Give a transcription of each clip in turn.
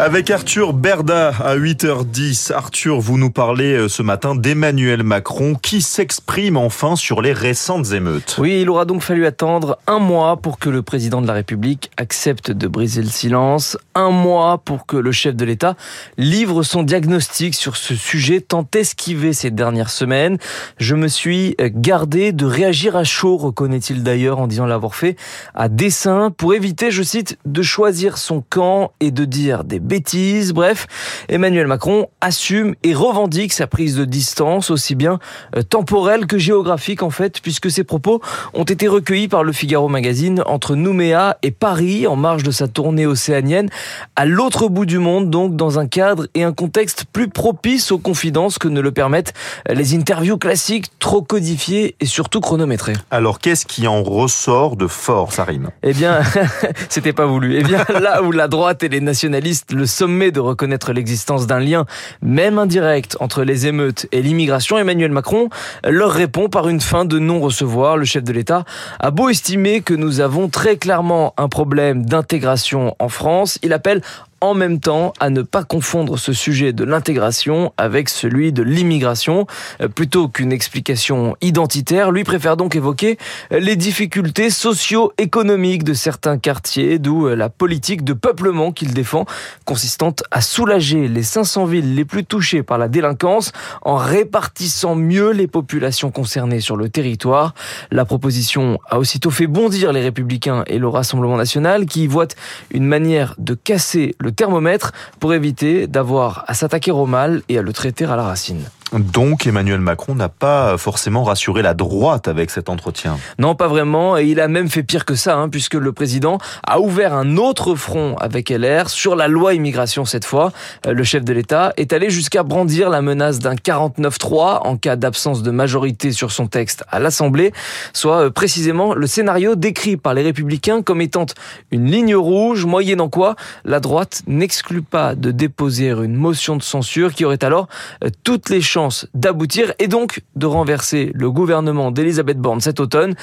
Avec Arthur Berda à 8h10. Arthur, vous nous parlez euh, ce matin d'Emmanuel Macron qui s'exprime enfin sur les récentes émeutes. Oui, il aura donc fallu attendre un mois pour que le président de la République accepte de briser le silence, un mois pour que le chef de l'État livre son diagnostic sur ce sujet tant esquivé ces dernières semaines. Je me suis gardé de réagir à chaud, reconnaît-il d'ailleurs en disant l'avoir fait à dessein pour éviter, je cite, de choisir son camp et de dire des bêtises. Bref, Emmanuel Macron assume et revendique sa prise de distance, aussi bien euh, temporelle que géographique en fait, puisque ses propos ont été recueillis par le Figaro Magazine entre Nouméa et Paris en marge de sa tournée océanienne, à l'autre bout du monde, donc dans un cadre et un contexte plus propice aux confidences que ne le permettent les interviews classiques trop codifiées et surtout chronométrées. Alors qu'est-ce qui en ressort de fort, Sarim Eh bien, c'était pas voulu. Eh bien, là où la droite et les nationalistes le sommet de reconnaître l'existence d'un lien, même indirect, entre les émeutes et l'immigration, Emmanuel Macron leur répond par une fin de non-recevoir. Le chef de l'État a beau estimer que nous avons très clairement un problème d'intégration en France, il appelle en même temps à ne pas confondre ce sujet de l'intégration avec celui de l'immigration. Euh, plutôt qu'une explication identitaire, lui préfère donc évoquer les difficultés socio-économiques de certains quartiers, d'où euh, la politique de peuplement qu'il défend, consistant à soulager les 500 villes les plus touchées par la délinquance en répartissant mieux les populations concernées sur le territoire. La proposition a aussitôt fait bondir les républicains et le Rassemblement national qui y voient une manière de casser le thermomètre pour éviter d'avoir à s'attaquer au mal et à le traiter à la racine. Donc Emmanuel Macron n'a pas forcément rassuré la droite avec cet entretien. Non, pas vraiment. Et il a même fait pire que ça, hein, puisque le président a ouvert un autre front avec LR sur la loi immigration cette fois. Euh, le chef de l'État est allé jusqu'à brandir la menace d'un 49-3 en cas d'absence de majorité sur son texte à l'Assemblée, soit euh, précisément le scénario décrit par les républicains comme étant une ligne rouge, moyennant quoi la droite n'exclut pas de déposer une motion de censure qui aurait alors euh, toutes les chances d'aboutir et donc de renverser le gouvernement d'Elisabeth Borne cet automne.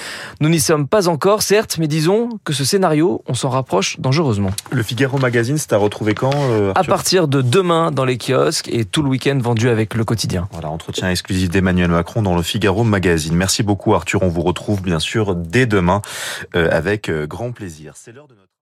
Nous n'y sommes pas encore, certes, mais disons que ce scénario, on s'en rapproche dangereusement. Le Figaro Magazine, c'est à retrouver quand euh, À partir de demain dans les kiosques et tout le week-end vendu avec le quotidien. Voilà, entretien exclusif d'Emmanuel Macron dans le Figaro Magazine. Merci beaucoup Arthur, on vous retrouve bien sûr dès demain euh, avec euh, grand plaisir. C'est l'heure de notre